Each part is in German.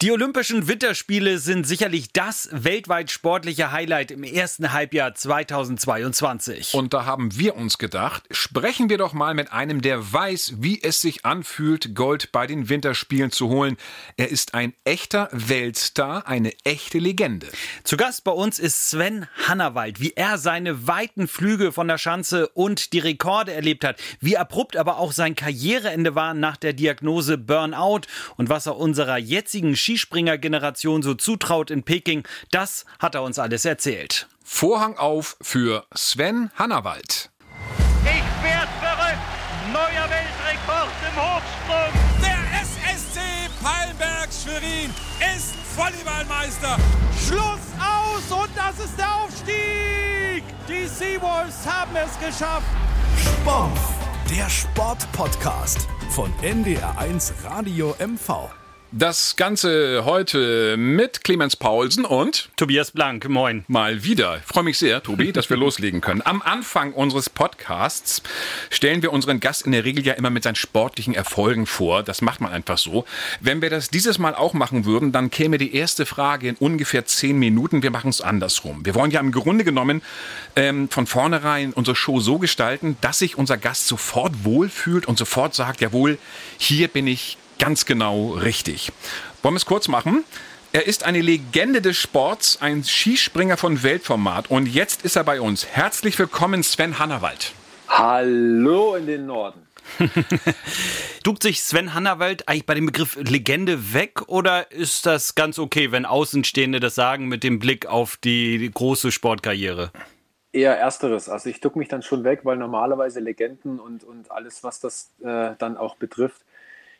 Die Olympischen Winterspiele sind sicherlich das weltweit sportliche Highlight im ersten Halbjahr 2022. Und da haben wir uns gedacht, sprechen wir doch mal mit einem, der weiß, wie es sich anfühlt, Gold bei den Winterspielen zu holen. Er ist ein echter Weltstar, eine echte Legende. Zu Gast bei uns ist Sven Hannawald, wie er seine weiten Flüge von der Schanze und die Rekorde erlebt hat, wie abrupt aber auch sein Karriereende war nach der Diagnose Burnout und was er unserer jetzigen Skispringer-Generation so zutraut in Peking, das hat er uns alles erzählt. Vorhang auf für Sven Hannawald. Ich werd verrückt! Neuer Weltrekord im Hochsprung! Der SSC Palmberg Schwerin ist Volleyballmeister. Schluss aus und das ist der Aufstieg! Die Seawolves haben es geschafft! Sport, der Sportpodcast von NDR1 Radio MV. Das Ganze heute mit Clemens Paulsen und Tobias Blank, moin. Mal wieder. Ich freue mich sehr, Tobi, dass wir loslegen können. Am Anfang unseres Podcasts stellen wir unseren Gast in der Regel ja immer mit seinen sportlichen Erfolgen vor. Das macht man einfach so. Wenn wir das dieses Mal auch machen würden, dann käme die erste Frage in ungefähr zehn Minuten. Wir machen es andersrum. Wir wollen ja im Grunde genommen ähm, von vornherein unsere Show so gestalten, dass sich unser Gast sofort wohlfühlt und sofort sagt, jawohl, hier bin ich ganz genau richtig. Wollen wir es kurz machen? Er ist eine Legende des Sports, ein Skispringer von Weltformat. Und jetzt ist er bei uns. Herzlich willkommen, Sven Hannawald. Hallo in den Norden. Duckt sich Sven Hannawald eigentlich bei dem Begriff Legende weg oder ist das ganz okay, wenn Außenstehende das sagen mit dem Blick auf die große Sportkarriere? Eher ersteres. Also ich duck mich dann schon weg, weil normalerweise Legenden und, und alles, was das äh, dann auch betrifft,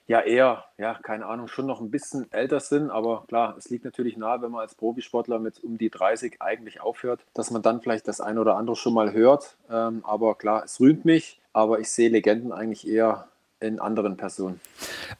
ja eher, ja, keine Ahnung, schon noch ein bisschen älter sind, aber klar, es liegt natürlich nahe, wenn man als Profisportler mit um die 30 eigentlich aufhört, dass man dann vielleicht das eine oder andere schon mal hört. Ähm, aber klar, es rühmt mich, aber ich sehe Legenden eigentlich eher in anderen Personen.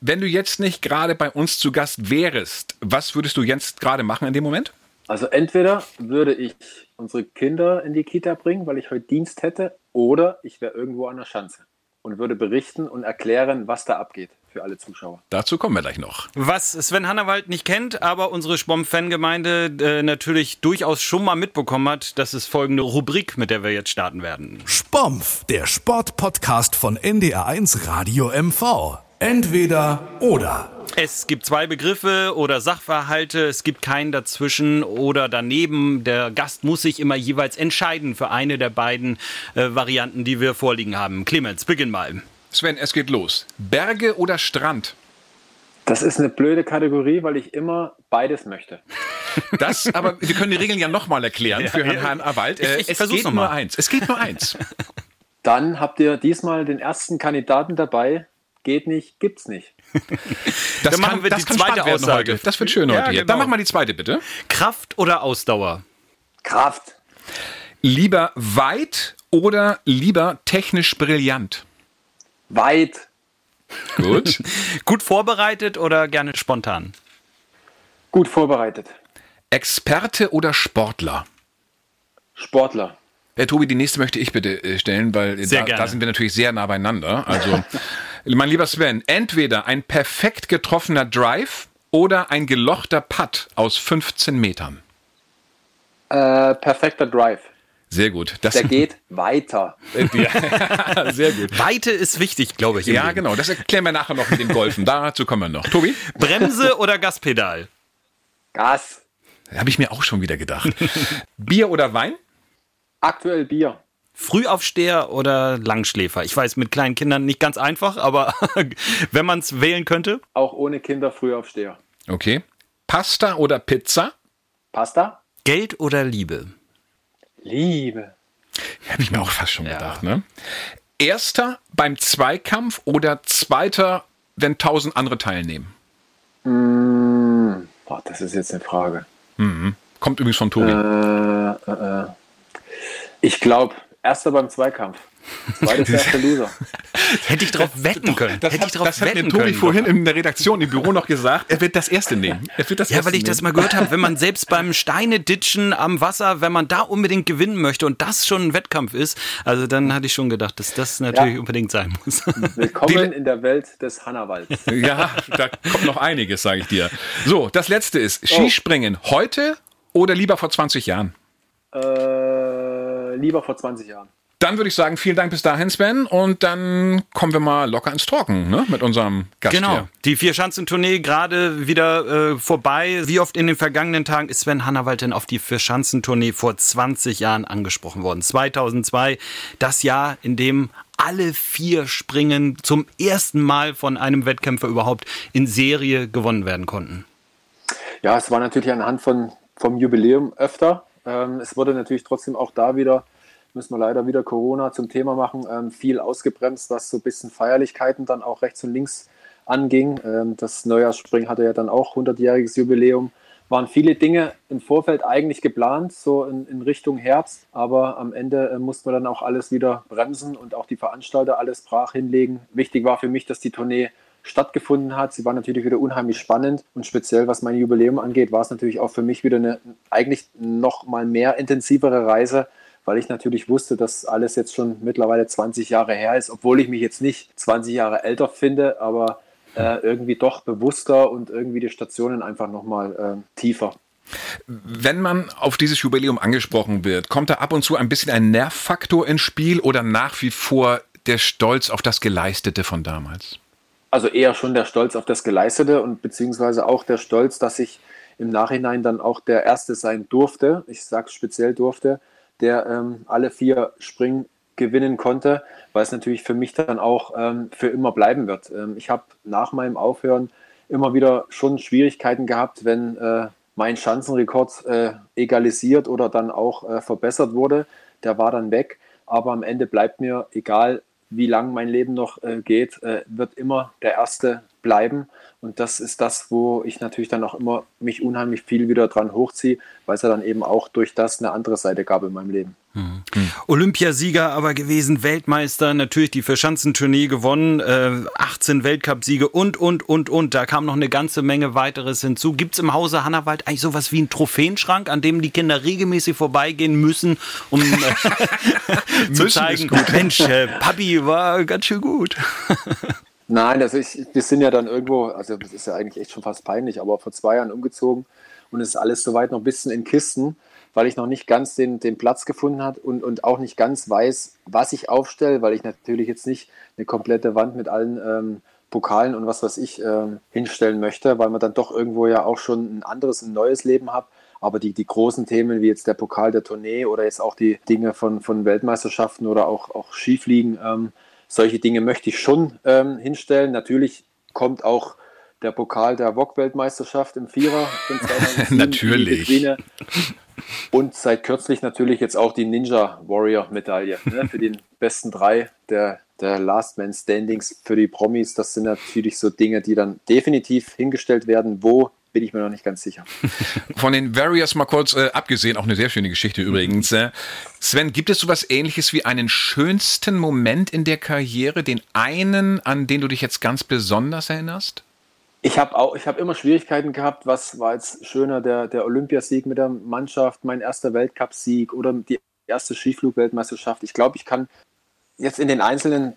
Wenn du jetzt nicht gerade bei uns zu Gast wärst, was würdest du jetzt gerade machen in dem Moment? Also entweder würde ich unsere Kinder in die Kita bringen, weil ich heute Dienst hätte, oder ich wäre irgendwo an der Schanze und würde berichten und erklären, was da abgeht für alle Zuschauer. Dazu kommen wir gleich noch. Was Sven Hannawald nicht kennt, aber unsere Spom-Fangemeinde äh, natürlich durchaus schon mal mitbekommen hat, das ist folgende Rubrik, mit der wir jetzt starten werden. Spompf, der Sportpodcast von NDR1 Radio MV. Entweder oder. Es gibt zwei Begriffe oder Sachverhalte, es gibt keinen dazwischen oder daneben. Der Gast muss sich immer jeweils entscheiden für eine der beiden äh, Varianten, die wir vorliegen haben. Clemens, beginn mal. Sven, es geht los. Berge oder Strand? Das ist eine blöde Kategorie, weil ich immer beides möchte. Das, aber wir können die Regeln ja nochmal erklären Ja, für Herrn ja. Hahn Awald. Ich- Äh, ich es versuch's geht noch nur mal. eins. Es geht nur eins. Dann habt ihr diesmal den ersten Kandidaten dabei. Geht nicht, gibt's nicht. Das Dann machen wir die zweite Aussage. heute. Das wird schön Ja, heute hier. genau. Dann machen wir die zweite bitte. Kraft oder Ausdauer? Kraft. Lieber weit oder lieber technisch brillant? Weit. Gut. Gut vorbereitet oder gerne spontan? Gut vorbereitet. Experte oder Sportler? Sportler. Herr Tobi, die nächste möchte ich bitte äh, stellen, weil Sehr da, da sind wir natürlich sehr nah beieinander. Also, mein lieber Sven, entweder ein perfekt getroffener Drive oder ein gelochter Putt aus 15 Metern. Äh, perfekter Drive. Sehr gut. Das, Der geht weiter. ja, sehr gut. Weite ist wichtig, glaube ich. Ja, Leben. genau. Das erklären wir nachher noch mit dem Golfen. Dazu kommen wir noch. Tobi? Bremse oder Gaspedal? Gas. Habe ich mir auch schon wieder gedacht. Bier oder Wein? Aktuell Bier. Frühaufsteher oder Langschläfer? Ich weiß, mit kleinen Kindern nicht ganz einfach, aber wenn man es wählen könnte. Auch ohne Kinder Frühaufsteher. Okay. Pasta oder Pizza? Pasta? Geld oder Liebe? Liebe. Habe ich mir auch fast schon gedacht, ne? Erster beim Zweikampf oder Zweiter, wenn tausend andere teilnehmen? Boah, das ist jetzt eine Frage. Kommt übrigens von Tobi. Äh, äh, äh. Ich glaube, Erster beim Zweikampf. Zweites erste Loser. Hätte ich drauf wetten können. Das Hätte ich hat, drauf das hat mir Tobi können. vorhin in der Redaktion im Büro noch gesagt. Er wird das erste nehmen. Er wird das Ja, erste weil ich das nehmen. mal gehört habe, wenn man selbst beim Steineditschen am Wasser, wenn man da unbedingt gewinnen möchte und das schon ein Wettkampf ist, also dann hatte ich schon gedacht, dass das natürlich Ja. unbedingt sein muss. Willkommen in der Welt des Hannawalds. Ja, da kommt noch einiges, sage ich dir. So, das letzte ist Skispringen. Heute oder lieber vor 20 Jahren? Äh, lieber vor 20 Jahren. Dann würde ich sagen, vielen Dank bis dahin, Sven. Und dann kommen wir mal locker ins Talken ne? mit unserem Gast Genau. hier. Die Vierschanzentournee gerade wieder äh, vorbei. Wie oft in den vergangenen Tagen ist Sven Hannawald denn auf die Vierschanzentournee vor 20 Jahren angesprochen worden? 2002, das Jahr, in dem alle vier Springen zum ersten Mal von einem Wettkämpfer überhaupt in Serie gewonnen werden konnten. Ja, es war natürlich anhand von, vom Jubiläum öfter. Ähm, es wurde natürlich trotzdem auch da wieder, müssen wir leider wieder Corona zum Thema machen, ähm, viel ausgebremst, was so ein bisschen Feierlichkeiten dann auch rechts und links anging. Ähm, das Neujahrsspringen hatte ja dann auch 100-jähriges Jubiläum. Waren viele Dinge im Vorfeld eigentlich geplant, so in, in Richtung Herbst, aber am Ende äh, mussten wir dann auch alles wieder bremsen und auch die Veranstalter alles brach hinlegen. Wichtig war für mich, dass die Tournee stattgefunden hat. Sie war natürlich wieder unheimlich spannend und speziell was mein Jubiläum angeht, war es natürlich auch für mich wieder eine eigentlich noch mal mehr intensivere Reise, weil ich natürlich wusste, dass alles jetzt schon mittlerweile 20 Jahre her ist, obwohl ich mich jetzt nicht 20 Jahre älter finde, aber äh, irgendwie doch bewusster und irgendwie die Stationen einfach noch mal äh, tiefer. Wenn man auf dieses Jubiläum angesprochen wird, kommt da ab und zu ein bisschen ein Nervfaktor ins Spiel oder nach wie vor der Stolz auf das Geleistete von damals? Also eher schon der Stolz auf das Geleistete und beziehungsweise auch der Stolz, dass ich im Nachhinein dann auch der Erste sein durfte, ich sage speziell durfte, der ähm, alle vier Springen gewinnen konnte, weil es natürlich für mich dann auch ähm, für immer bleiben wird. Ähm, ich habe nach meinem Aufhören immer wieder schon Schwierigkeiten gehabt, wenn äh, mein Schanzenrekord äh, egalisiert oder dann auch äh, verbessert wurde. Der war dann weg, aber am Ende bleibt mir, egal wie lang mein Leben noch äh, geht, äh, wird immer der Erste bleiben. Und das ist das, wo ich natürlich dann auch immer mich unheimlich viel wieder dran hochziehe, weil es ja dann eben auch durch das eine andere Seite gab in meinem Leben. Olympiasieger aber gewesen, Weltmeister, natürlich die Verschanzentournee gewonnen, äh, 18 Weltcupsiege und, und, und, und. Da kam noch eine ganze Menge weiteres hinzu. Gibt's im Hause Hannawald eigentlich sowas wie einen Trophäenschrank, an dem die Kinder regelmäßig vorbeigehen müssen, um äh, zu zeigen. Mensch, äh, Papi war ganz schön gut. Nein, also ich, wir sind ja dann irgendwo, also das ist ja eigentlich echt schon fast peinlich, aber vor zwei Jahren umgezogen und es ist alles soweit noch ein bisschen in Kisten, weil ich noch nicht ganz den, den Platz gefunden habe und, und auch nicht ganz weiß, was ich aufstelle, weil ich natürlich jetzt nicht eine komplette Wand mit allen ähm, Pokalen und was weiß ich ähm, hinstellen möchte, weil man dann doch irgendwo ja auch schon ein anderes, ein neues Leben hat. Aber die, die großen Themen wie jetzt der Pokal der Tournee oder jetzt auch die Dinge von, von Weltmeisterschaften oder auch, auch Skifliegen, ähm, solche Dinge möchte ich schon ähm, hinstellen. Natürlich kommt auch der Pokal der VOG-Weltmeisterschaft im Vierer von 2007 Natürlich. Und seit kürzlich natürlich jetzt auch die Ninja Warrior Medaille ne, für den besten drei der, der Last Man Standings für die Promis. Das sind natürlich so Dinge, die dann definitiv hingestellt werden. Wo bin ich mir noch nicht ganz sicher. Von den Warriors mal kurz äh, abgesehen, auch eine sehr schöne Geschichte übrigens. Äh, Sven, gibt es sowas ähnliches wie einen schönsten Moment in der Karriere, den einen, an den du dich jetzt ganz besonders erinnerst? Ich habe auch, ich habe immer Schwierigkeiten gehabt. Was war jetzt schöner, der, der Olympiasieg mit der Mannschaft, mein erster Weltcupsieg oder die erste Skiflug-Weltmeisterschaft. Ich glaube, ich kann jetzt in den Einzelnen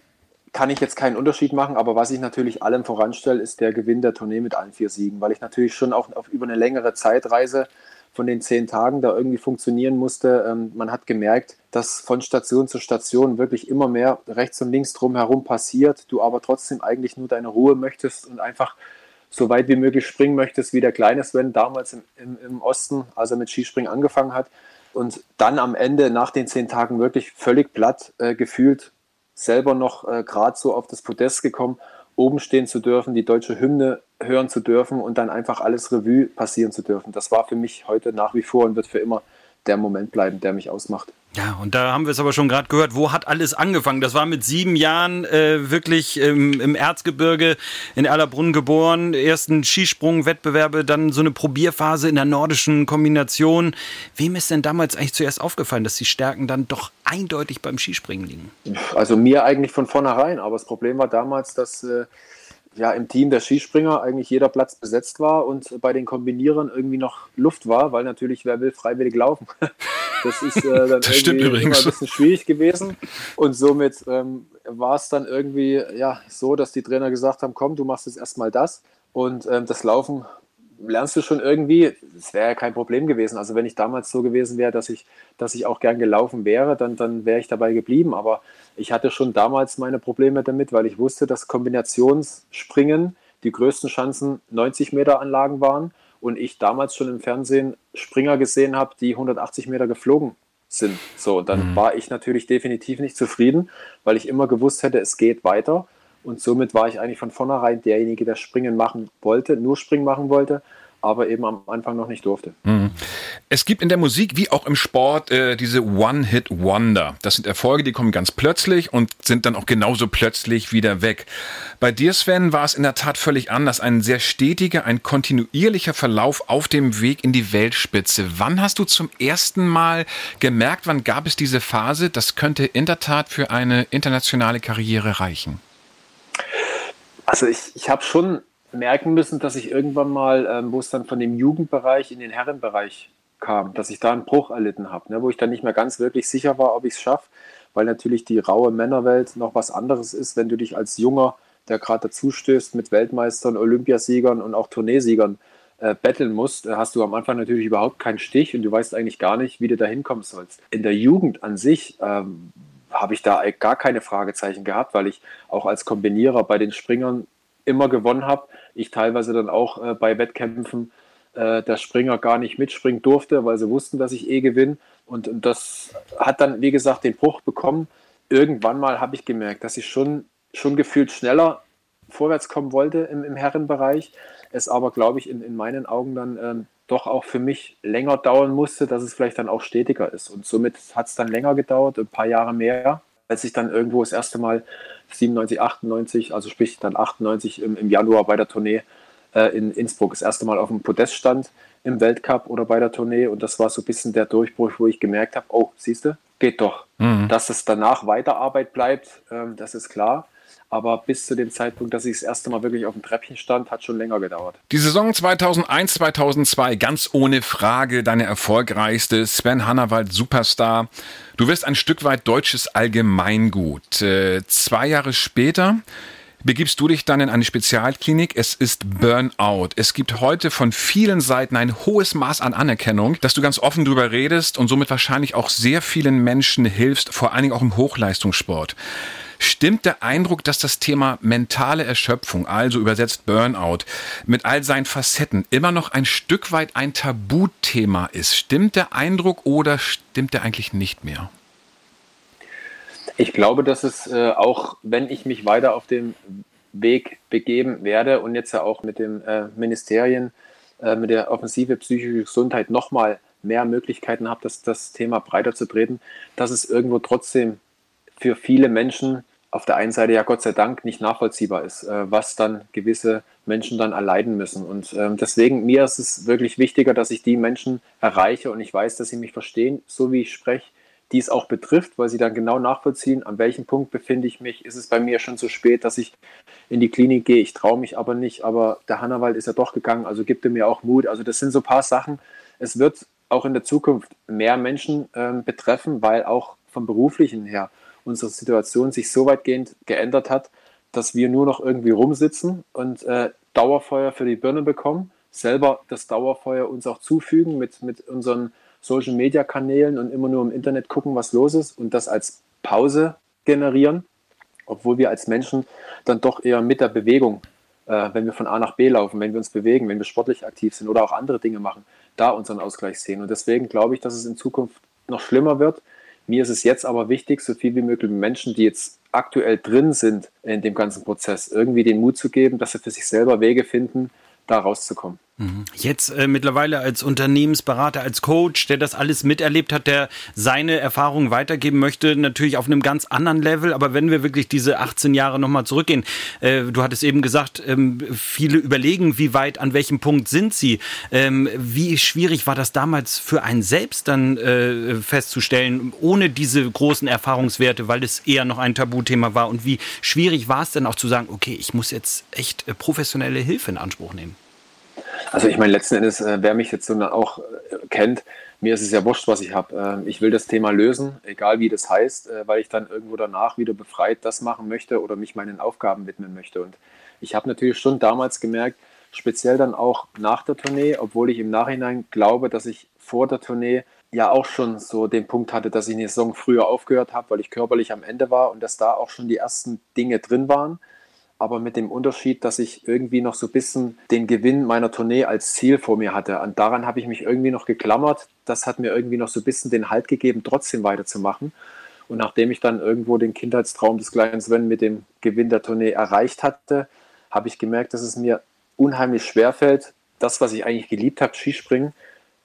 kann ich jetzt keinen Unterschied machen, aber was ich natürlich allem voranstelle, ist der Gewinn der Tournee mit allen vier Siegen, weil ich natürlich schon auch auf über eine längere Zeitreise von den zehn Tagen da irgendwie funktionieren musste. Ähm, man hat gemerkt, dass von Station zu Station wirklich immer mehr rechts und links drumherum passiert, du aber trotzdem eigentlich nur deine Ruhe möchtest und einfach so weit wie möglich springen möchtest, wie der kleine Sven damals im, im, im Osten, als er mit Skispringen angefangen hat. Und dann am Ende nach den zehn Tagen wirklich völlig platt äh, gefühlt, selber noch äh, gerade so auf das Podest gekommen, oben stehen zu dürfen, die deutsche Hymne hören zu dürfen und dann einfach alles Revue passieren zu dürfen. Das war für mich heute nach wie vor und wird für immer der Moment bleiben, der mich ausmacht. Ja, und da haben wir es aber schon gerade gehört, wo hat alles angefangen? Das war mit sieben Jahren äh, wirklich ähm, im Erzgebirge in Erlabrunn geboren, ersten Skisprung-Wettbewerbe, dann so eine Probierphase in der nordischen Kombination. Wem ist denn damals eigentlich zuerst aufgefallen, dass die Stärken dann doch eindeutig beim Skispringen liegen? Also mir eigentlich von vornherein, aber das Problem war damals, dass äh, ja im Team der Skispringer eigentlich jeder Platz besetzt war und bei den Kombinierern irgendwie noch Luft war, weil natürlich wer will freiwillig laufen. Das ist äh, dann das stimmt übrigens. ein bisschen schwierig gewesen und somit ähm, war es dann irgendwie ja so, dass die Trainer gesagt haben, komm, du machst jetzt erstmal das und ähm, das Laufen lernst du schon irgendwie, das wäre ja kein Problem gewesen. Also wenn ich damals so gewesen wäre, dass ich, dass ich auch gern gelaufen wäre, dann, dann wäre ich dabei geblieben. Aber ich hatte schon damals meine Probleme damit, weil ich wusste, dass Kombinationsspringen die größten Chancen 90 Meter Anlagen waren und ich damals schon im Fernsehen Springer gesehen habe, die 180 Meter geflogen sind. So, und dann mhm. war ich natürlich definitiv nicht zufrieden, weil ich immer gewusst hätte, es geht weiter. Und somit war ich eigentlich von vornherein derjenige, der Springen machen wollte, nur Springen machen wollte aber eben am Anfang noch nicht durfte. Mhm. Es gibt in der Musik wie auch im Sport äh, diese One-Hit-Wonder. Das sind Erfolge, die kommen ganz plötzlich und sind dann auch genauso plötzlich wieder weg. Bei dir, Sven, war es in der Tat völlig anders. Ein sehr stetiger, ein kontinuierlicher Verlauf auf dem Weg in die Weltspitze. Wann hast du zum ersten Mal gemerkt, wann gab es diese Phase, das könnte in der Tat für eine internationale Karriere reichen? Also ich, ich habe schon merken müssen, dass ich irgendwann mal, ähm, wo es dann von dem Jugendbereich in den Herrenbereich kam, dass ich da einen Bruch erlitten habe, ne, wo ich dann nicht mehr ganz wirklich sicher war, ob ich es schaffe, weil natürlich die raue Männerwelt noch was anderes ist, wenn du dich als Junger, der gerade dazustößt, mit Weltmeistern, Olympiasiegern und auch Tourneesiegern äh, betteln musst, äh, hast du am Anfang natürlich überhaupt keinen Stich und du weißt eigentlich gar nicht, wie du da hinkommen sollst. In der Jugend an sich ähm, habe ich da gar keine Fragezeichen gehabt, weil ich auch als Kombinierer bei den Springern immer gewonnen habe. Ich teilweise dann auch äh, bei Wettkämpfen äh, der Springer gar nicht mitspringen durfte, weil sie wussten, dass ich eh gewinne. Und, und das hat dann, wie gesagt, den Bruch bekommen. Irgendwann mal habe ich gemerkt, dass ich schon, schon gefühlt schneller vorwärts kommen wollte im, im Herrenbereich. Es aber, glaube ich, in, in meinen Augen dann ähm, doch auch für mich länger dauern musste, dass es vielleicht dann auch stetiger ist. Und somit hat es dann länger gedauert, ein paar Jahre mehr, als ich dann irgendwo das erste Mal 97, 98, also sprich dann 98 im, im Januar bei der Tournee äh, in Innsbruck das erste Mal auf dem Podest stand im Weltcup oder bei der Tournee und das war so ein bisschen der Durchbruch, wo ich gemerkt habe, oh, siehst du, geht doch. Mhm. Dass es danach Weiterarbeit bleibt, ähm, das ist klar. Aber bis zu dem Zeitpunkt, dass ich das erste Mal wirklich auf dem Treppchen stand, hat schon länger gedauert. Die Saison 2001, 2002, ganz ohne Frage deine erfolgreichste. Sven Hannawald, Superstar. Du wirst ein Stück weit deutsches Allgemeingut. Äh, zwei Jahre später begibst du dich dann in eine Spezialklinik. Es ist Burnout. Es gibt heute von vielen Seiten ein hohes Maß an Anerkennung, dass du ganz offen drüber redest und somit wahrscheinlich auch sehr vielen Menschen hilfst, vor allen Dingen auch im Hochleistungssport. Stimmt der Eindruck, dass das Thema mentale Erschöpfung, also übersetzt Burnout, mit all seinen Facetten immer noch ein Stück weit ein Tabuthema ist? Stimmt der Eindruck oder stimmt er eigentlich nicht mehr? Ich glaube, dass es äh, auch, wenn ich mich weiter auf dem Weg begeben werde und jetzt ja auch mit den äh, Ministerien, äh, mit der Offensive psychische Gesundheit nochmal mehr Möglichkeiten habe, das, das Thema breiter zu treten, dass es irgendwo trotzdem für viele Menschen auf der einen Seite ja Gott sei Dank nicht nachvollziehbar ist, äh, was dann gewisse Menschen dann erleiden müssen. Und ähm, deswegen, mir ist es wirklich wichtiger, dass ich die Menschen erreiche und ich weiß, dass sie mich verstehen, so wie ich spreche, die es auch betrifft, weil sie dann genau nachvollziehen, an welchem Punkt befinde ich mich. Ist es bei mir schon zu spät, dass ich in die Klinik gehe? Ich traue mich aber nicht, aber der Hannawald ist ja doch gegangen, also gibt er mir auch Mut. Also das sind so ein paar Sachen. Es wird auch in der Zukunft mehr Menschen ähm, betreffen, weil auch vom beruflichen her unsere Situation sich so weitgehend geändert hat, dass wir nur noch irgendwie rumsitzen und äh, Dauerfeuer für die Birne bekommen, selber das Dauerfeuer uns auch zufügen mit, mit unseren Social Media Kanälen und immer nur im Internet gucken, was los ist und das als Pause generieren, obwohl wir als Menschen dann doch eher mit der Bewegung, äh, wenn wir von A nach B laufen, wenn wir uns bewegen, wenn wir sportlich aktiv sind oder auch andere Dinge machen, da unseren Ausgleich sehen. Und deswegen glaube ich, dass es in Zukunft noch schlimmer wird, mir ist es jetzt aber wichtig, so viel wie möglich Menschen, die jetzt aktuell drin sind in dem ganzen Prozess, irgendwie den Mut zu geben, dass sie für sich selber Wege finden, da rauszukommen. Jetzt äh, mittlerweile als Unternehmensberater, als Coach, der das alles miterlebt hat, der seine Erfahrungen weitergeben möchte, natürlich auf einem ganz anderen Level. Aber wenn wir wirklich diese 18 Jahre nochmal zurückgehen, äh, du hattest eben gesagt, ähm, viele überlegen, wie weit, an welchem Punkt sind sie. Ähm, wie schwierig war das damals für einen selbst dann äh, festzustellen, ohne diese großen Erfahrungswerte, weil es eher noch ein Tabuthema war? Und wie schwierig war es denn auch zu sagen, okay, ich muss jetzt echt äh, professionelle Hilfe in Anspruch nehmen? Also ich meine, letzten Endes, äh, wer mich jetzt so auch äh, kennt, mir ist es ja wurscht, was ich habe. Äh, ich will das Thema lösen, egal wie das heißt, äh, weil ich dann irgendwo danach wieder befreit das machen möchte oder mich meinen Aufgaben widmen möchte. Und ich habe natürlich schon damals gemerkt, speziell dann auch nach der Tournee, obwohl ich im Nachhinein glaube, dass ich vor der Tournee ja auch schon so den Punkt hatte, dass ich eine Saison früher aufgehört habe, weil ich körperlich am Ende war und dass da auch schon die ersten Dinge drin waren aber mit dem Unterschied, dass ich irgendwie noch so ein bisschen den Gewinn meiner Tournee als Ziel vor mir hatte. Und daran habe ich mich irgendwie noch geklammert. Das hat mir irgendwie noch so ein bisschen den Halt gegeben, trotzdem weiterzumachen. Und nachdem ich dann irgendwo den Kindheitstraum des kleinen Sven mit dem Gewinn der Tournee erreicht hatte, habe ich gemerkt, dass es mir unheimlich schwer fällt, das, was ich eigentlich geliebt habe, Skispringen,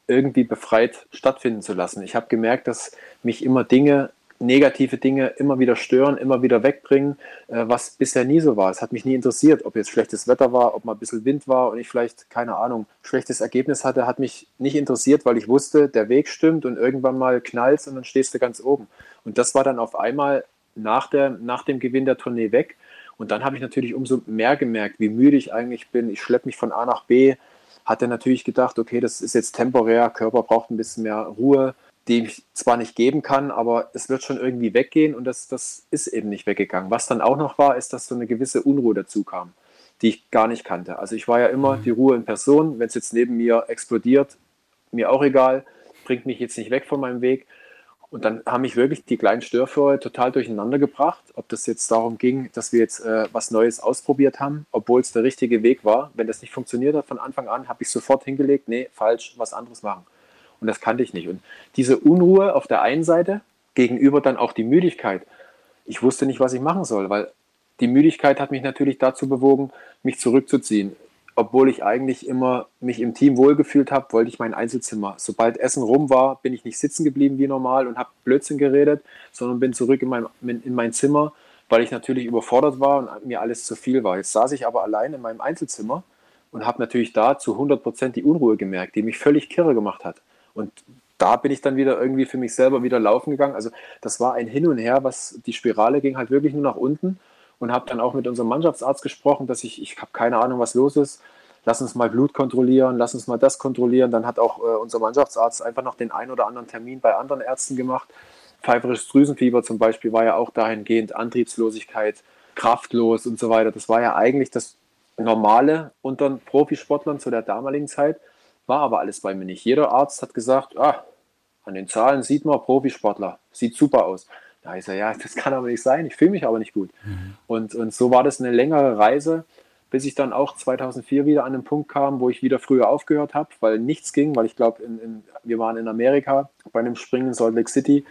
irgendwie befreit stattfinden zu lassen. Ich habe gemerkt, dass mich immer Dinge negative Dinge immer wieder stören, immer wieder wegbringen, äh, was bisher nie so war. Es hat mich nie interessiert, ob jetzt schlechtes Wetter war, ob mal ein bisschen Wind war und ich vielleicht, keine Ahnung, schlechtes Ergebnis hatte, hat mich nicht interessiert, weil ich wusste, der Weg stimmt und irgendwann mal knallt und dann stehst du ganz oben. Und das war dann auf einmal nach, der, nach dem Gewinn der Tournee weg. Und dann habe ich natürlich umso mehr gemerkt, wie müde ich eigentlich bin. Ich schleppe mich von A nach B. Hatte natürlich gedacht, okay, das ist jetzt temporär, Körper braucht ein bisschen mehr Ruhe die ich zwar nicht geben kann, aber es wird schon irgendwie weggehen und das, das ist eben nicht weggegangen. Was dann auch noch war, ist, dass so eine gewisse Unruhe dazu kam, die ich gar nicht kannte. Also ich war ja immer mhm. die Ruhe in Person. Wenn es jetzt neben mir explodiert, mir auch egal, bringt mich jetzt nicht weg von meinem Weg. Und dann haben mich wirklich die kleinen Störfeuer total durcheinander gebracht, ob das jetzt darum ging, dass wir jetzt äh, was Neues ausprobiert haben, obwohl es der richtige Weg war. Wenn das nicht funktioniert hat von Anfang an, habe ich sofort hingelegt, nee, falsch, was anderes machen. Und das kannte ich nicht. Und diese Unruhe auf der einen Seite gegenüber dann auch die Müdigkeit. Ich wusste nicht, was ich machen soll, weil die Müdigkeit hat mich natürlich dazu bewogen, mich zurückzuziehen. Obwohl ich eigentlich immer mich im Team wohlgefühlt habe, wollte ich mein Einzelzimmer. Sobald Essen rum war, bin ich nicht sitzen geblieben wie normal und habe Blödsinn geredet, sondern bin zurück in mein, in mein Zimmer, weil ich natürlich überfordert war und mir alles zu viel war. Jetzt saß ich aber allein in meinem Einzelzimmer und habe natürlich da zu 100 Prozent die Unruhe gemerkt, die mich völlig kirre gemacht hat. Und da bin ich dann wieder irgendwie für mich selber wieder laufen gegangen. Also das war ein Hin und Her, was die Spirale ging halt wirklich nur nach unten und habe dann auch mit unserem Mannschaftsarzt gesprochen, dass ich, ich habe keine Ahnung, was los ist. Lass uns mal Blut kontrollieren, lass uns mal das kontrollieren. Dann hat auch äh, unser Mannschaftsarzt einfach noch den einen oder anderen Termin bei anderen Ärzten gemacht. Pfeiferisches Drüsenfieber zum Beispiel war ja auch dahingehend Antriebslosigkeit, kraftlos und so weiter. Das war ja eigentlich das Normale unter Profisportlern zu der damaligen Zeit. War aber alles bei mir nicht. Jeder Arzt hat gesagt, ah, an den Zahlen sieht man Profisportler, sieht super aus. Da ist er, ja, das kann aber nicht sein, ich fühle mich aber nicht gut. Mhm. Und, und so war das eine längere Reise, bis ich dann auch 2004 wieder an den Punkt kam, wo ich wieder früher aufgehört habe, weil nichts ging, weil ich glaube, wir waren in Amerika bei einem Springen in Salt Lake City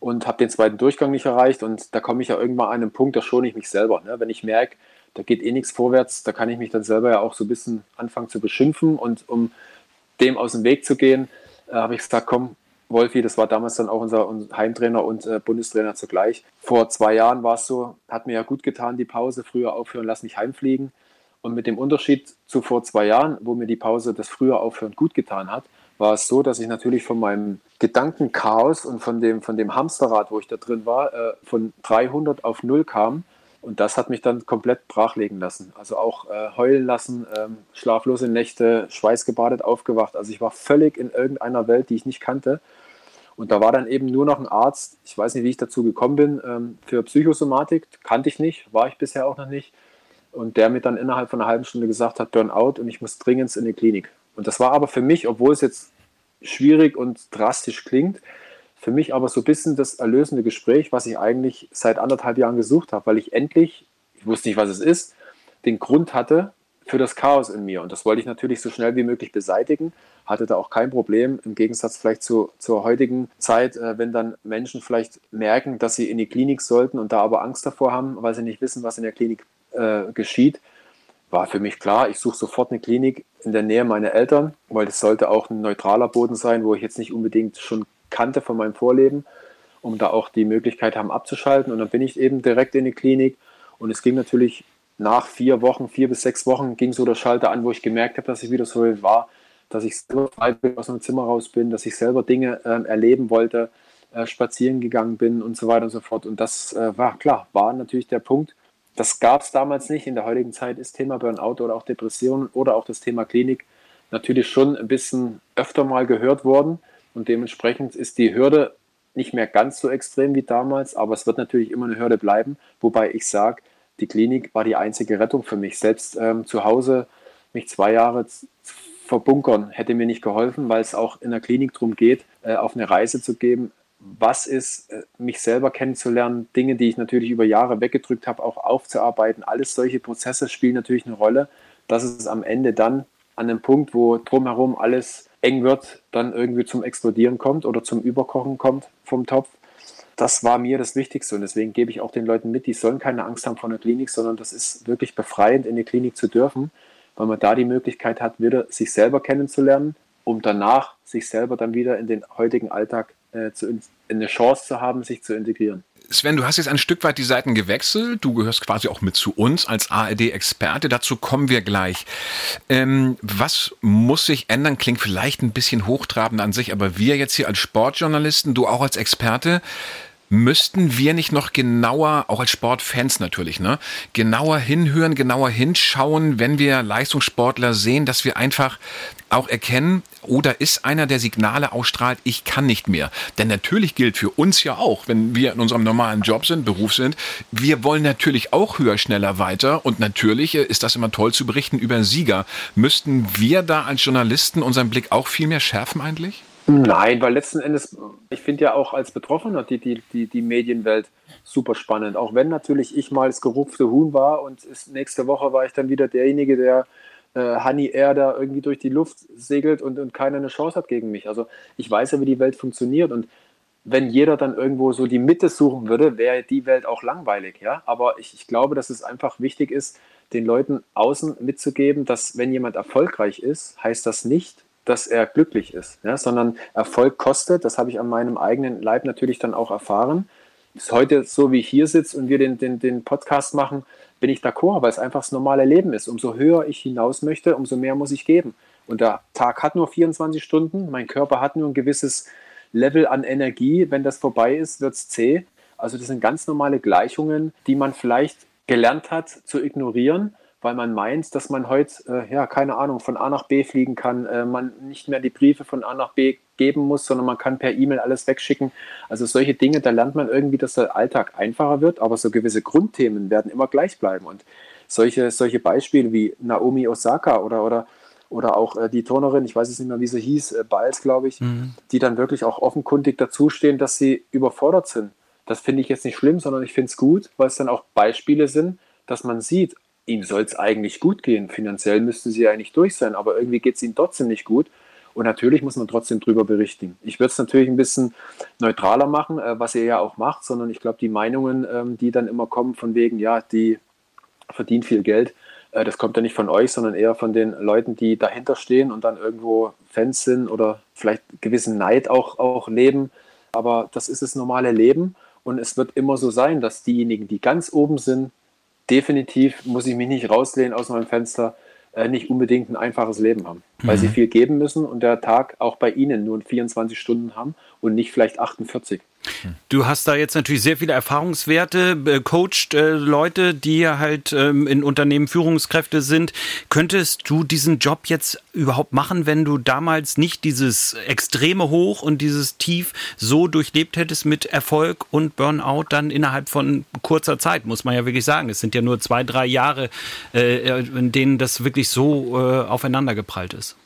und habe den zweiten Durchgang nicht erreicht und da komme ich ja irgendwann an einen Punkt, da schone ich mich selber. Ne? Wenn ich merke, da geht eh nichts vorwärts, da kann ich mich dann selber ja auch so ein bisschen anfangen zu beschimpfen und um dem aus dem Weg zu gehen, äh, habe ich gesagt, komm, Wolfi, das war damals dann auch unser, Heimtrainer und äh, Bundestrainer zugleich. Vor zwei Jahren war es so, hat mir ja gut getan, die Pause, früher aufhören, lass mich heimfliegen. Und mit dem Unterschied zu vor zwei Jahren, wo mir die Pause das früher aufhören gut getan hat, war es so, dass ich natürlich von meinem Gedankenchaos und von dem, von dem Hamsterrad, wo ich da drin war, äh, von 300 auf 0 kam und das hat mich dann komplett brachlegen lassen. Also auch äh, heulen lassen, ähm, schlaflose Nächte, schweißgebadet aufgewacht. Also ich war völlig in irgendeiner Welt, die ich nicht kannte. Und da war dann eben nur noch ein Arzt, ich weiß nicht, wie ich dazu gekommen bin, ähm, für Psychosomatik, kannte ich nicht, war ich bisher auch noch nicht. Und der mir dann innerhalb von einer halben Stunde gesagt hat, Burnout und ich muss dringend in die Klinik. Und das war aber für mich, obwohl es jetzt schwierig und drastisch klingt, für mich aber so ein bisschen das erlösende Gespräch, was ich eigentlich seit anderthalb Jahren gesucht habe, weil ich endlich, ich wusste nicht, was es ist, den Grund hatte für das Chaos in mir. Und das wollte ich natürlich so schnell wie möglich beseitigen, hatte da auch kein Problem, im Gegensatz vielleicht zu, zur heutigen Zeit, äh, wenn dann Menschen vielleicht merken, dass sie in die Klinik sollten und da aber Angst davor haben, weil sie nicht wissen, was in der Klinik äh, geschieht, war für mich klar, ich suche sofort eine Klinik in der Nähe meiner Eltern, weil das sollte auch ein neutraler Boden sein, wo ich jetzt nicht unbedingt schon kannte von meinem Vorleben, um da auch die Möglichkeit haben abzuschalten. Und dann bin ich eben direkt in die Klinik und es ging natürlich nach vier Wochen, vier bis sechs Wochen, ging so der Schalter an, wo ich gemerkt habe, dass ich wieder so war, dass ich selber frei bin, aus dem Zimmer raus bin, dass ich selber Dinge äh, erleben wollte, äh, spazieren gegangen bin und so weiter und so fort. Und das äh, war klar, war natürlich der Punkt, das gab es damals nicht. In der heutigen Zeit ist Thema Burnout oder auch Depression oder auch das Thema Klinik natürlich schon ein bisschen öfter mal gehört worden. Und dementsprechend ist die Hürde nicht mehr ganz so extrem wie damals, aber es wird natürlich immer eine Hürde bleiben. Wobei ich sage, die Klinik war die einzige Rettung für mich. Selbst ähm, zu Hause mich zwei Jahre verbunkern hätte mir nicht geholfen, weil es auch in der Klinik darum geht, äh, auf eine Reise zu geben, was ist, äh, mich selber kennenzulernen, Dinge, die ich natürlich über Jahre weggedrückt habe, auch aufzuarbeiten. Alles solche Prozesse spielen natürlich eine Rolle, dass es am Ende dann an dem Punkt, wo drumherum alles eng wird, dann irgendwie zum Explodieren kommt oder zum Überkochen kommt vom Topf. Das war mir das Wichtigste und deswegen gebe ich auch den Leuten mit, die sollen keine Angst haben vor der Klinik, sondern das ist wirklich befreiend, in die Klinik zu dürfen, weil man da die Möglichkeit hat, wieder sich selber kennenzulernen, um danach sich selber dann wieder in den heutigen Alltag äh, zu, eine Chance zu haben, sich zu integrieren. Sven, du hast jetzt ein Stück weit die Seiten gewechselt. Du gehörst quasi auch mit zu uns als ARD-Experte. Dazu kommen wir gleich. Ähm, was muss sich ändern? Klingt vielleicht ein bisschen hochtrabend an sich, aber wir jetzt hier als Sportjournalisten, du auch als Experte, müssten wir nicht noch genauer, auch als Sportfans natürlich, ne, genauer hinhören, genauer hinschauen, wenn wir Leistungssportler sehen, dass wir einfach auch erkennen, oder ist einer der Signale ausstrahlt, ich kann nicht mehr. Denn natürlich gilt für uns ja auch, wenn wir in unserem normalen Job sind, Beruf sind, wir wollen natürlich auch höher, schneller weiter. Und natürlich äh, ist das immer toll zu berichten über Sieger. Müssten wir da als Journalisten unseren Blick auch viel mehr schärfen eigentlich? Nein, weil letzten Endes, ich finde ja auch als Betroffener die, die, die, die Medienwelt super spannend. Auch wenn natürlich ich mal das gerupfte Huhn war und nächste Woche war ich dann wieder derjenige, der äh, Honey Air da irgendwie durch die Luft segelt und, und keiner eine Chance hat gegen mich. Also ich weiß ja, wie die Welt funktioniert und wenn jeder dann irgendwo so die Mitte suchen würde, wäre die Welt auch langweilig, ja. Aber ich, ich glaube, dass es einfach wichtig ist, den Leuten außen mitzugeben, dass wenn jemand erfolgreich ist, heißt das nicht, dass er glücklich ist, ja? sondern Erfolg kostet. Das habe ich an meinem eigenen Leib natürlich dann auch erfahren. Ist heute so, wie ich hier sitze und wir den, den, den Podcast machen, bin ich d'accord, weil es einfach das normale Leben ist. Umso höher ich hinaus möchte, umso mehr muss ich geben. Und der Tag hat nur 24 Stunden, mein Körper hat nur ein gewisses Level an Energie. Wenn das vorbei ist, wird es zäh. Also das sind ganz normale Gleichungen, die man vielleicht gelernt hat zu ignorieren weil man meint, dass man heute, äh, ja, keine Ahnung, von A nach B fliegen kann, äh, man nicht mehr die Briefe von A nach B geben muss, sondern man kann per E-Mail alles wegschicken. Also solche Dinge, da lernt man irgendwie, dass der Alltag einfacher wird, aber so gewisse Grundthemen werden immer gleich bleiben. Und solche, solche Beispiele wie Naomi Osaka oder, oder, oder auch äh, die Turnerin, ich weiß es nicht mehr, wie sie hieß, äh, Biles, glaube ich, mhm. die dann wirklich auch offenkundig dazustehen, dass sie überfordert sind. Das finde ich jetzt nicht schlimm, sondern ich finde es gut, weil es dann auch Beispiele sind, dass man sieht, ihm soll es eigentlich gut gehen. Finanziell müsste sie eigentlich durch sein, aber irgendwie geht es ihm trotzdem nicht gut. Und natürlich muss man trotzdem drüber berichten. Ich würde es natürlich ein bisschen neutraler machen, äh, was ihr ja auch macht, sondern ich glaube, die Meinungen, ähm, die dann immer kommen, von wegen, ja, die verdient viel Geld, äh, das kommt ja nicht von euch, sondern eher von den Leuten, die dahinter stehen und dann irgendwo Fans sind oder vielleicht gewissen Neid auch, auch leben. Aber das ist das normale Leben und es wird immer so sein, dass diejenigen, die ganz oben sind, definitiv, muss ich mich nicht rauslehnen aus meinem Fenster, äh, nicht unbedingt ein einfaches Leben haben, weil mhm. sie viel geben müssen und der Tag auch bei ihnen nur 24 Stunden haben und nicht vielleicht 48. Du hast da jetzt natürlich sehr viele Erfahrungswerte, äh, coacht äh, Leute, die halt ähm, in Unternehmen Führungskräfte sind. Könntest du diesen Job jetzt überhaupt machen, wenn du damals nicht dieses extreme Hoch und dieses Tief so durchlebt hättest mit Erfolg und Burnout dann innerhalb von kurzer Zeit, muss man ja wirklich sagen. Es sind ja nur zwei, drei Jahre, äh, in denen das wirklich so äh, aufeinander geprallt ist.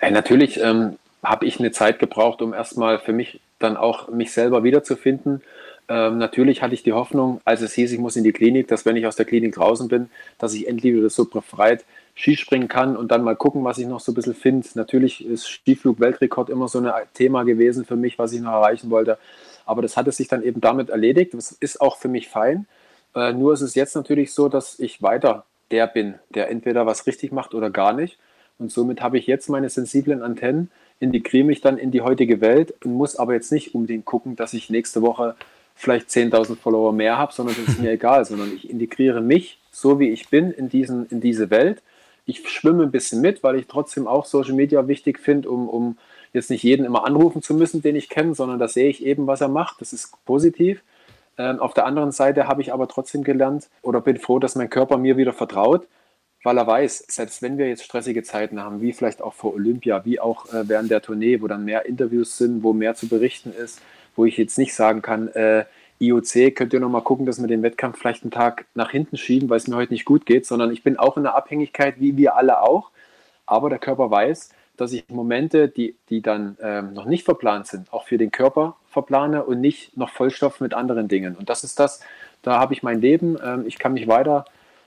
Äh, natürlich ähm, habe ich eine Zeit gebraucht, um erstmal für mich dann auch mich selber wiederzufinden. Ähm, natürlich hatte ich die Hoffnung, als es hieß, ich muss in die Klinik, dass wenn ich aus der Klinik draußen bin, dass ich endlich wieder so befreit Skispringen kann und dann mal gucken, was ich noch so ein bisschen finde. Natürlich ist Skiflug-Weltrekord immer so ein Thema gewesen für mich, was ich noch erreichen wollte. Aber das hatte sich dann eben damit erledigt. Das ist auch für mich fein. Äh, nur ist es jetzt natürlich so, dass ich weiter der bin, der entweder was richtig macht oder gar nicht. Und somit habe ich jetzt meine sensiblen Antennen, integriere mich dann in die heutige Welt und muss aber jetzt nicht unbedingt gucken, dass ich nächste Woche vielleicht 10.000 Follower mehr habe, sondern das ist mir egal, sondern ich integriere mich so wie ich bin in, diesen, in diese Welt. Ich schwimme ein bisschen mit, weil ich trotzdem auch Social Media wichtig finde, um, um jetzt nicht jeden immer anrufen zu müssen, den ich kenne, sondern da sehe ich eben, was er macht. Das ist positiv. Ähm, auf der anderen Seite habe ich aber trotzdem gelernt oder bin froh, dass mein Körper mir wieder vertraut, weil er weiß, selbst wenn wir jetzt stressige Zeiten haben, wie vielleicht auch vor Olympia, wie auch äh, während der Tournee, wo dann mehr Interviews sind, wo mehr zu berichten ist, wo ich jetzt nicht sagen kann, äh, IOC, könnt ihr nochmal gucken, dass wir den Wettkampf vielleicht einen Tag nach hinten schieben, weil es mir heute nicht gut geht, sondern ich bin auch in der Abhängigkeit, wie wir alle auch. Aber der Körper weiß, dass ich Momente, die, die dann ähm, noch nicht verplant sind, auch für den Körper verplane und nicht noch Vollstoff mit anderen Dingen. Und das ist das, da habe ich mein Leben. Ähm, ich kann mich weiter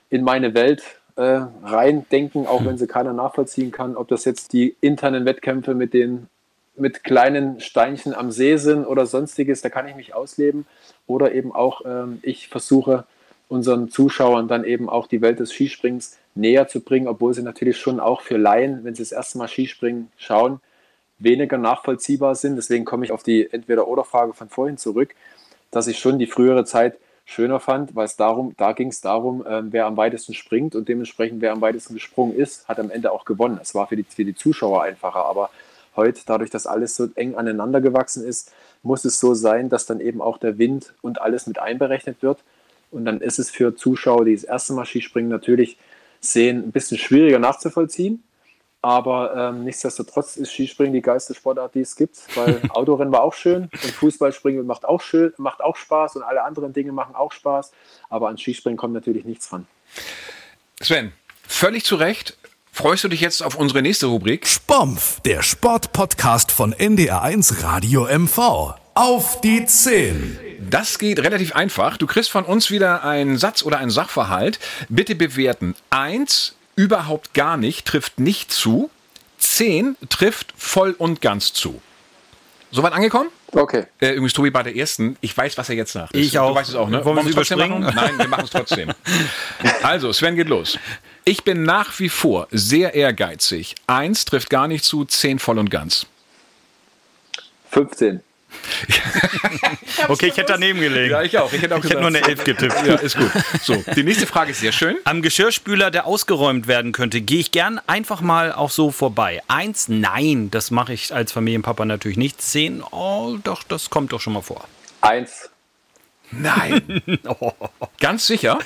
in meine Welt äh, reindenken, auch wenn sie keiner nachvollziehen kann, ob das jetzt die internen Wettkämpfe mit den mit kleinen Steinchen am See sind oder sonstiges, da kann ich mich ausleben. Oder eben auch, ähm, ich versuche unseren Zuschauern dann eben auch die Welt des Skisprings näher zu bringen, obwohl sie natürlich schon auch für Laien, wenn sie das erste Mal Skispringen schauen, weniger nachvollziehbar sind. Deswegen komme ich auf die Entweder-Oder-Frage von vorhin zurück, dass ich schon die frühere Zeit schöner fand, weil es darum, da ging es darum, äh, wer am weitesten springt und dementsprechend wer am weitesten gesprungen ist, hat am Ende auch gewonnen. Es war für die, für die Zuschauer einfacher, aber heute, dadurch, dass alles so eng aneinander gewachsen ist, muss es so sein, dass dann eben auch der Wind und alles mit einberechnet wird. Und dann ist es für Zuschauer, die das erste Mal Skispringen natürlich sehen, ein bisschen schwieriger nachzuvollziehen. Aber ähm, nichtsdestotrotz ist Skispringen die geilste Sportart, die es gibt, weil Autorennen war auch schön und Fußballspringen macht auch schön, macht auch Spaß und alle anderen Dinge machen auch Spaß. Aber an Skispringen kommt natürlich nichts dran. Sven, völlig zu Recht Freust du dich jetzt auf unsere nächste Rubrik? Spompf, der Sportpodcast von NDR1 Radio MV. Auf die 10. Das geht relativ einfach. Du kriegst von uns wieder einen Satz oder einen Sachverhalt. Bitte bewerten. Eins, überhaupt gar nicht, trifft nicht zu. Zehn trifft voll und ganz zu. Soweit angekommen? Okay. Äh, übrigens, Tobi bei der ersten. Ich weiß, was er jetzt sagt. Ich auch. Du weißt es auch, ne? Wollen wir es überspringen? machen? Nein, wir machen es trotzdem. Also, Sven geht los. Ich bin nach wie vor sehr ehrgeizig. Eins trifft gar nicht zu, zehn voll und ganz. 15. Okay, ich hätte daneben gelegen. Ja, ich auch. Ich hätte auch Ich hätte nur eine Elf getippt. Ja, ist gut. So, die nächste Frage ist sehr schön. Am Geschirrspüler, der ausgeräumt werden könnte, gehe ich gern einfach mal auch so vorbei. Eins, nein, das mache ich als Familienpapa natürlich nicht. Zehn, oh, doch, das kommt doch schon mal vor. Eins. Nein. Ganz sicher?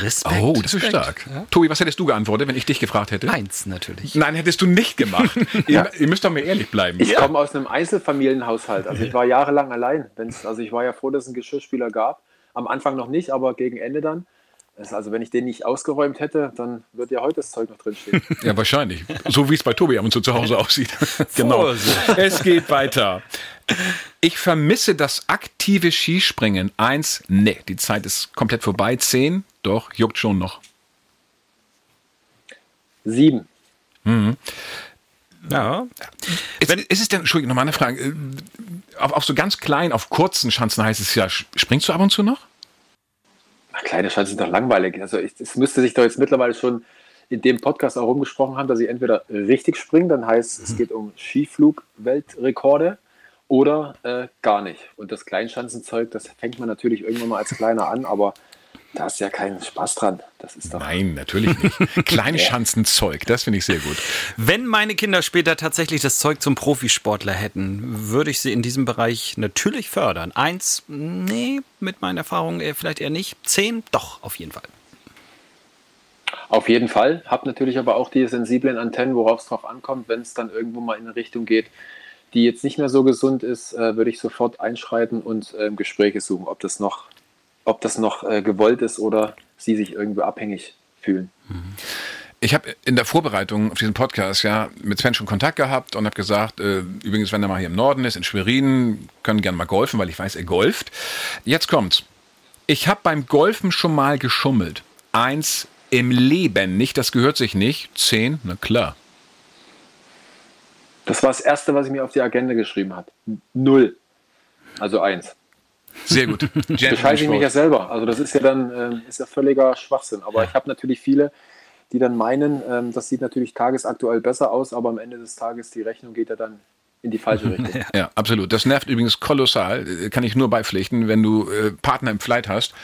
Respekt. Oh, das ist stark. Tobi, was hättest du geantwortet, wenn ich dich gefragt hätte? Eins natürlich. Nein, hättest du nicht gemacht. ihr, ihr müsst doch mal ehrlich bleiben. Ich komme aus einem Einzelfamilienhaushalt. Also ich war jahrelang allein. Wenn's, also ich war ja froh, dass es einen Geschirrspüler gab. Am Anfang noch nicht, aber gegen Ende dann. Also wenn ich den nicht ausgeräumt hätte, dann würde ja heute das Zeug noch drinstehen. Ja, wahrscheinlich. So wie es bei Tobi ab und zu zu Hause aussieht. genau. Es geht weiter. Ich vermisse das aktive Skispringen. Eins, nee, die Zeit ist komplett vorbei. Zehn, doch, juckt schon noch. Sieben. Ja. Ist, ist es denn, Entschuldigung, nochmal eine Frage. Auf, auf so ganz kleinen, auf kurzen Schanzen heißt es ja, springst du ab und zu noch? Kleine Schanzen sind doch langweilig. Also es müsste sich doch jetzt mittlerweile schon in dem Podcast auch rumgesprochen haben, dass ich entweder richtig springe, dann heißt es geht um Skiflug-Weltrekorde oder äh, gar nicht. Und das Kleinschanzenzeug, das fängt man natürlich irgendwann mal als Kleiner an, aber da ist ja kein Spaß dran. Das ist doch. Nein, natürlich nicht. Kleinschanzenzeug, das finde ich sehr gut. Wenn meine Kinder später tatsächlich das Zeug zum Profisportler hätten, würde ich sie in diesem Bereich natürlich fördern. Eins, nee, mit meinen Erfahrungen eher, vielleicht eher nicht. Zehn, doch, auf jeden Fall. Auf jeden Fall. Hab natürlich aber auch die sensiblen Antennen, worauf es drauf ankommt. Wenn es dann irgendwo mal in eine Richtung geht, die jetzt nicht mehr so gesund ist, äh, würde ich sofort einschreiten und ähm, Gespräche suchen, ob das noch, ob das noch äh, gewollt ist oder sie sich irgendwo abhängig fühlen. Ich habe in der Vorbereitung auf diesen Podcast ja mit Sven schon Kontakt gehabt und habe gesagt, äh, übrigens, wenn er mal hier im Norden ist, in Schwerin, können gerne mal golfen, weil ich weiß, er golft. Jetzt kommt's. Ich habe beim Golfen schon mal geschummelt. Eins im Leben nicht, das gehört sich nicht. Zehn, na klar. Das war das Erste, was ich mir auf die Agenda geschrieben habe. Null. Also eins. Sehr gut. bescheiße ich mich ja selber. Also das ist ja dann ähm, ist ja völliger Schwachsinn. Aber ich habe natürlich viele, die dann meinen, ähm, das sieht natürlich tagesaktuell besser aus, aber am Ende des Tages die Rechnung geht ja dann in die falsche Richtung. Ja, absolut. Das nervt übrigens kolossal. Äh, Kann ich nur beipflichten, wenn du äh, Partner im Flight hast.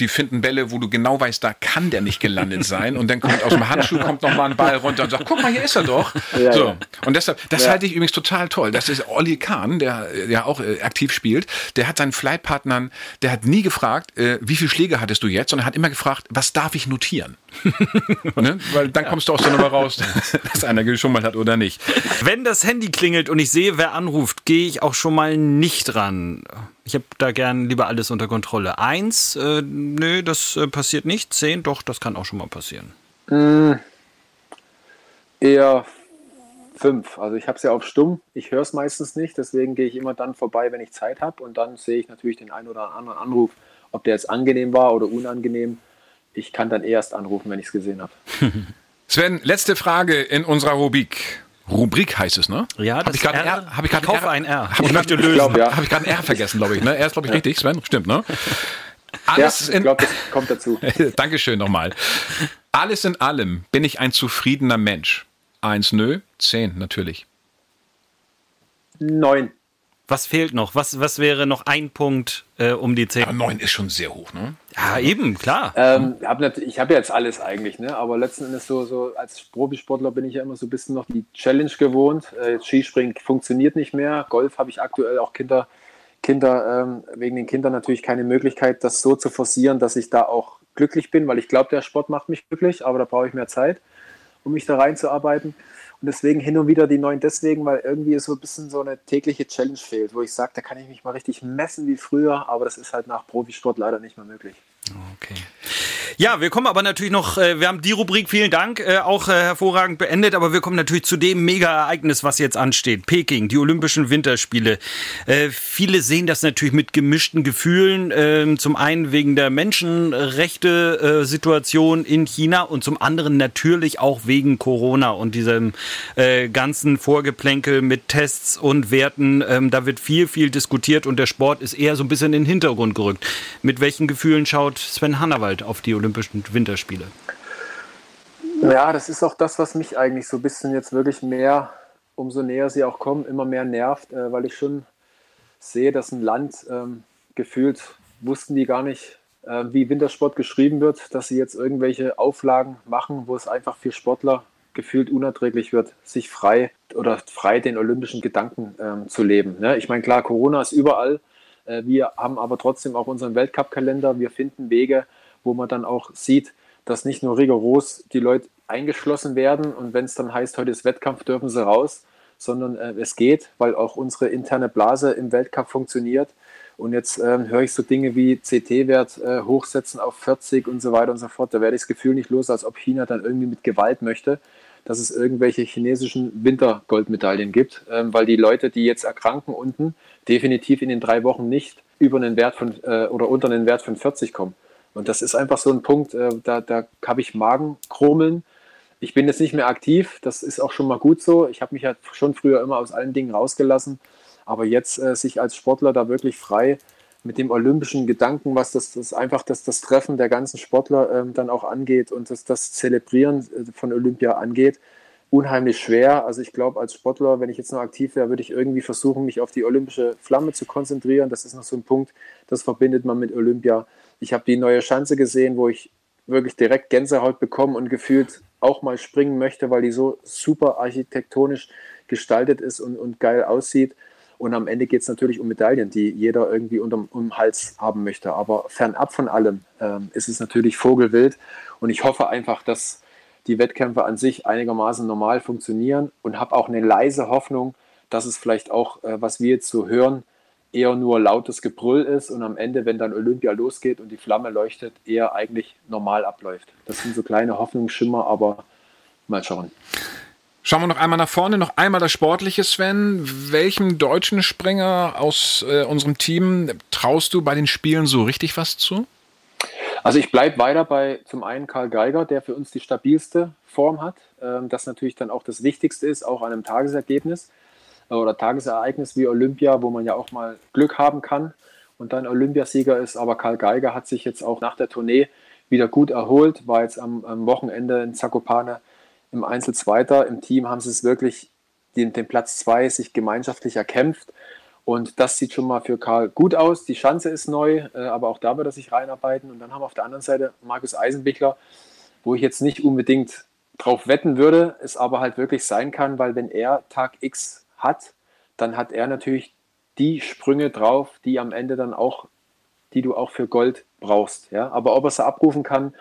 Die finden Bälle, wo du genau weißt, da kann der nicht gelandet sein. Und dann kommt aus dem Handschuh kommt noch mal ein Ball runter und sagt, guck mal, hier ist er doch. Ja, so. ja. Und deshalb, das Ja. halte ich übrigens total toll. Das ist Olli Kahn, der ja auch äh, aktiv spielt. Der hat seinen Flightpartnern, der hat nie gefragt, äh, wie viele Schläge hattest du jetzt, sondern hat immer gefragt, was darf ich notieren? ne? Weil dann kommst du aus der Nummer raus, dass einer geschummelt hat oder nicht. Wenn das Handy klingelt und ich sehe, wer anruft, gehe ich auch schon mal nicht ran. Ich habe da gern lieber alles unter Kontrolle. Eins, äh, nö, das äh, passiert nicht. Zehn, doch, das kann auch schon mal passieren. Eher fünf. Also ich habe es ja auf stumm. Ich höre es meistens nicht. Deswegen gehe ich immer dann vorbei, wenn ich Zeit habe. Und dann sehe ich natürlich den einen oder anderen Anruf, ob der jetzt angenehm war oder unangenehm. Ich kann dann erst anrufen, wenn ich es gesehen habe. Sven, letzte Frage in unserer Rubrik. Rubrik heißt es, ne? Ja, hab das ich gerade R- R, hab ich gerade ich kaufe ein R. Hab Ich ich möchte lösen. glaub, ja. Habe ich gerade ein R vergessen, glaube ich. Ne? R ist, glaube ich, richtig, Sven. Stimmt, ne? Ja, Alles ich in, glaube, das kommt dazu. Dankeschön nochmal. Alles in allem bin ich ein zufriedener Mensch. Eins nö, zehn natürlich. Neun. Was fehlt noch? Was, was wäre noch ein Punkt äh, um die Aber zehn? neun ist schon sehr hoch, ne? Ja, eben, klar. Ähm, hab nat- ich habe jetzt alles eigentlich, ne? aber letzten Endes so, so als Profisportler bin ich ja immer so ein bisschen noch die Challenge gewohnt. Äh, Skispringen funktioniert nicht mehr. Golf habe ich aktuell auch Kinder, Kinder ähm, wegen den Kindern natürlich keine Möglichkeit, das so zu forcieren, dass ich da auch glücklich bin, weil ich glaube, der Sport macht mich glücklich, aber da brauche ich mehr Zeit, um mich da reinzuarbeiten. Und deswegen hin und wieder die neuen deswegen, weil irgendwie so ein bisschen so eine tägliche Challenge fehlt, wo ich sage, da kann ich mich mal richtig messen wie früher, aber das ist halt nach Profisport leider nicht mehr möglich. Okay. Ja, wir kommen aber natürlich noch, äh, wir haben die Rubrik, vielen Dank, äh, auch äh, hervorragend beendet, aber wir kommen natürlich zu dem Mega-Ereignis, was jetzt ansteht. Peking, die Olympischen Winterspiele. Viele sehen das natürlich mit gemischten Gefühlen, ähm, zum einen wegen der Menschenrechte-Situation in China und zum anderen natürlich auch wegen Corona und diesem ganzen Vorgeplänkel mit Tests und Werten. Ähm, da wird viel, viel diskutiert und der Sport ist eher so ein bisschen in den Hintergrund gerückt. Mit welchen Gefühlen schaut Sven Hannawald auf die Olympischen Winterspiele? Ja, das ist auch das, was mich eigentlich so ein bisschen jetzt wirklich mehr, umso näher sie auch kommen, immer mehr nervt, äh, weil ich schon sehe, dass ein Land ähm, gefühlt wussten die gar nicht, äh, wie Wintersport geschrieben wird, dass sie jetzt irgendwelche Auflagen machen, wo es einfach für Sportler gefühlt unerträglich wird, sich frei oder frei den olympischen Gedanken ähm, zu leben. Ne? Ich meine, klar, Corona ist überall. Äh, wir haben aber trotzdem auch unseren Weltcup-Kalender. Wir finden Wege, wo man dann auch sieht, dass nicht nur rigoros die Leute eingeschlossen werden und wenn es dann heißt, heute ist Wettkampf, dürfen sie raus, sondern äh, es geht, weil auch unsere interne Blase im Weltcup funktioniert. Und jetzt ähm, höre ich so Dinge wie CT-Wert äh, hochsetzen auf 40 und so weiter und so fort. Da werde ich das Gefühl nicht los, als ob China dann irgendwie mit Gewalt möchte, dass es irgendwelche chinesischen Wintergoldmedaillen gibt, ähm, weil die Leute, die jetzt erkranken unten, definitiv in den drei Wochen nicht über einen Wert von äh, oder unter einen Wert von 40 kommen. Und das ist einfach so ein Punkt, äh, da, da habe ich Magenkrumeln. Ich bin jetzt nicht mehr aktiv, das ist auch schon mal gut so. Ich habe mich ja schon früher immer aus allen Dingen rausgelassen. Aber jetzt äh, sich als Sportler da wirklich frei mit dem olympischen Gedanken, was das, das einfach das, das Treffen der ganzen Sportler ähm, dann auch angeht und das, das Zelebrieren äh, von Olympia angeht, unheimlich schwer. Also ich glaube, als Sportler, wenn ich jetzt noch aktiv wäre, würde ich irgendwie versuchen, mich auf die olympische Flamme zu konzentrieren. Das ist noch so ein Punkt, das verbindet man mit Olympia. Ich habe die neue Schanze gesehen, wo ich wirklich direkt Gänsehaut bekommen und gefühlt auch mal springen möchte, weil die so super architektonisch gestaltet ist und, und geil aussieht. Und am Ende geht es natürlich um Medaillen, die jeder irgendwie unterm um Hals haben möchte. Aber fernab von allem ähm, ist es natürlich vogelwild. Und ich hoffe einfach, dass die Wettkämpfe an sich einigermaßen normal funktionieren und habe auch eine leise Hoffnung, dass es vielleicht auch, äh, was wir jetzt so hören, eher nur lautes Gebrüll ist und am Ende, wenn dann Olympia losgeht und die Flamme leuchtet, eher eigentlich normal abläuft. Das sind so kleine Hoffnungsschimmer, aber mal schauen. Schauen wir noch einmal nach vorne, noch einmal das Sportliche, Sven. Welchem deutschen Springer aus äh, unserem Team traust du bei den Spielen so richtig was zu? Also ich bleibe weiter bei zum einen Karl Geiger, der für uns die stabilste Form hat. Ähm, das natürlich dann auch das Wichtigste ist, auch an einem Tagesergebnis äh, oder Tagesereignis wie Olympia, wo man ja auch mal Glück haben kann und dann Olympiasieger ist. Aber Karl Geiger hat sich jetzt auch nach der Tournee wieder gut erholt, war jetzt am, am Wochenende in Zakopane im Einzel Zweiter. Im Team haben sie es wirklich den, den Platz zwei sich gemeinschaftlich erkämpft. Und das sieht schon mal für Karl gut aus. Die Schanze ist neu, äh, aber auch da wird er sich reinarbeiten. Und dann haben wir auf der anderen Seite Markus Eisenbichler, wo ich jetzt nicht unbedingt drauf wetten würde, es aber halt wirklich sein kann, weil wenn er Tag X hat, dann hat er natürlich die Sprünge drauf, die am Ende dann auch, die du auch für Gold brauchst. Ja? Aber ob er sie abrufen kann,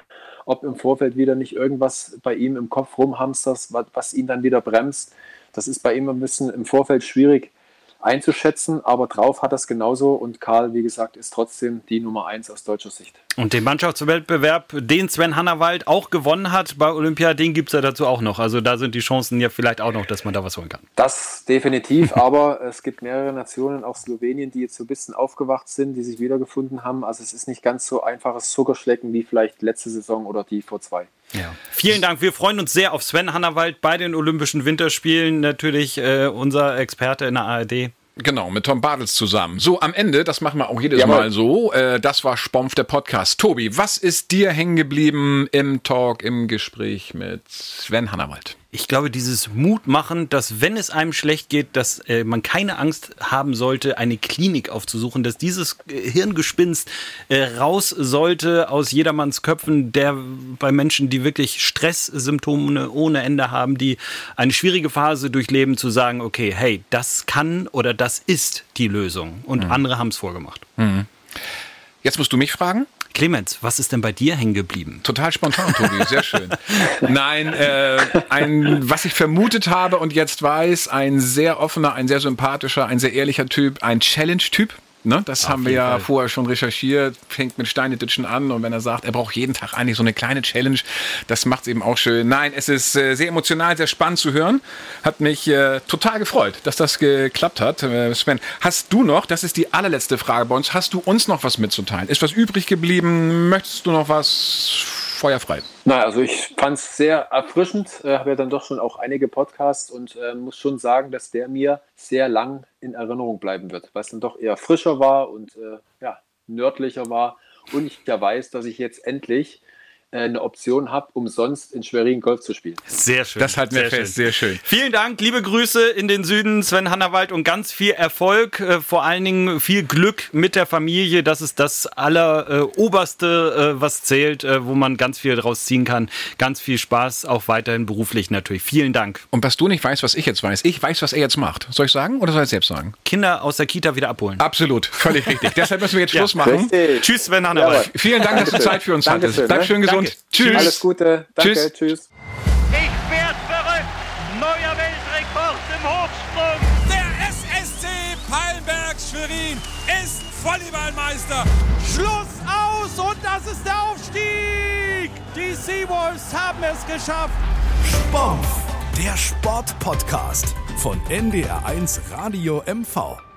ob im Vorfeld wieder nicht irgendwas bei ihm im Kopf rumhamsters, was, was ihn dann wieder bremst, das ist bei ihm ein bisschen im Vorfeld schwierig einzuschätzen, aber drauf hat es genauso und Karl, wie gesagt, ist trotzdem die Nummer eins aus deutscher Sicht. Und den Mannschaftswettbewerb, den Sven Hannawald auch gewonnen hat bei Olympia, den gibt es ja dazu auch noch. Also da sind die Chancen ja vielleicht auch noch, dass man da was holen kann. Das definitiv, aber es gibt mehrere Nationen, auch Slowenien, die jetzt so ein bisschen aufgewacht sind, die sich wiedergefunden haben. Also es ist nicht ganz so einfaches Zuckerschlecken wie vielleicht letzte Saison oder die vor zwei. Ja. Vielen Dank. Wir freuen uns sehr auf Sven Hannawald bei den Olympischen Winterspielen. Natürlich äh, unser Experte in der ARD. Genau, mit Tom Bartels zusammen. So, am Ende, das machen wir auch jedes Jawohl. Mal so, äh, das war Spompf, der Podcast. Tobi, was ist dir hängen geblieben im Talk, im Gespräch mit Sven Hannawald? Ich glaube, dieses Mut machen, dass wenn es einem schlecht geht, dass äh, man keine Angst haben sollte, eine Klinik aufzusuchen, dass dieses Hirngespinst äh, raus sollte aus jedermanns Köpfen, der bei Menschen, die wirklich Stresssymptome ohne Ende haben, die eine schwierige Phase durchleben, zu sagen, okay, hey, das kann oder das ist die Lösung. Und mhm. andere haben es vorgemacht. Mhm. Jetzt musst du mich fragen. Clemens, was ist denn bei dir hängen geblieben? Total spontan, Tobi, sehr schön. Nein, äh, ein, was ich vermutet habe und jetzt weiß, ein sehr offener, ein sehr sympathischer, ein sehr ehrlicher Typ, ein Challenge-Typ. Ne, das Auf haben wir ja Fall. vorher schon recherchiert, fängt mit Steineditschen an und wenn er sagt, er braucht jeden Tag eigentlich so eine kleine Challenge, das macht es eben auch schön. Nein, es ist äh, sehr emotional, sehr spannend zu hören. Hat mich äh, total gefreut, dass das geklappt hat. Äh, Sven, hast du noch, das ist die allerletzte Frage bei uns, hast du uns noch was mitzuteilen? Ist was übrig geblieben? Möchtest du noch was feuerfrei. Na, also ich fand es sehr erfrischend, äh, habe ja dann doch schon auch einige Podcasts und äh, muss schon sagen, dass der mir sehr lang in Erinnerung bleiben wird, weil es dann doch eher frischer war und äh, ja, nördlicher war. Und ich ja weiß, dass ich jetzt endlich eine Option habt, umsonst in Schwerin Golf zu spielen. Sehr schön. Das halten wir sehr fest, schön. sehr schön. Vielen Dank, liebe Grüße in den Süden, Sven Hannawald und ganz viel Erfolg, äh, vor allen Dingen viel Glück mit der Familie. Das ist das alleroberste, äh, was zählt, wo man ganz viel draus ziehen kann. Ganz viel Spaß, auch weiterhin beruflich natürlich. Vielen Dank. Und was du nicht weißt, was ich jetzt weiß, ich weiß, was er jetzt macht. Soll ich sagen oder soll ich selbst sagen? Kinder aus der Kita wieder abholen. Absolut, völlig richtig. Deshalb müssen wir jetzt Schluss machen. Richtig. Tschüss, Sven Hannawald. Ja, Vielen Dank, dass du Zeit für uns Dankeschön, hattest. Bleib ne? schön gesund gesund. Tschüss. Alles Gute. Danke. Tschüss. Tschüss. Ich werd verrückt. Neuer Weltrekord im Hochsprung. Der SSC Palmberg Schwerin ist Volleyballmeister. Schluss aus und das ist der Aufstieg. Die Seawolves haben es geschafft. Sport, der Sportpodcast von NDR1 Radio MV.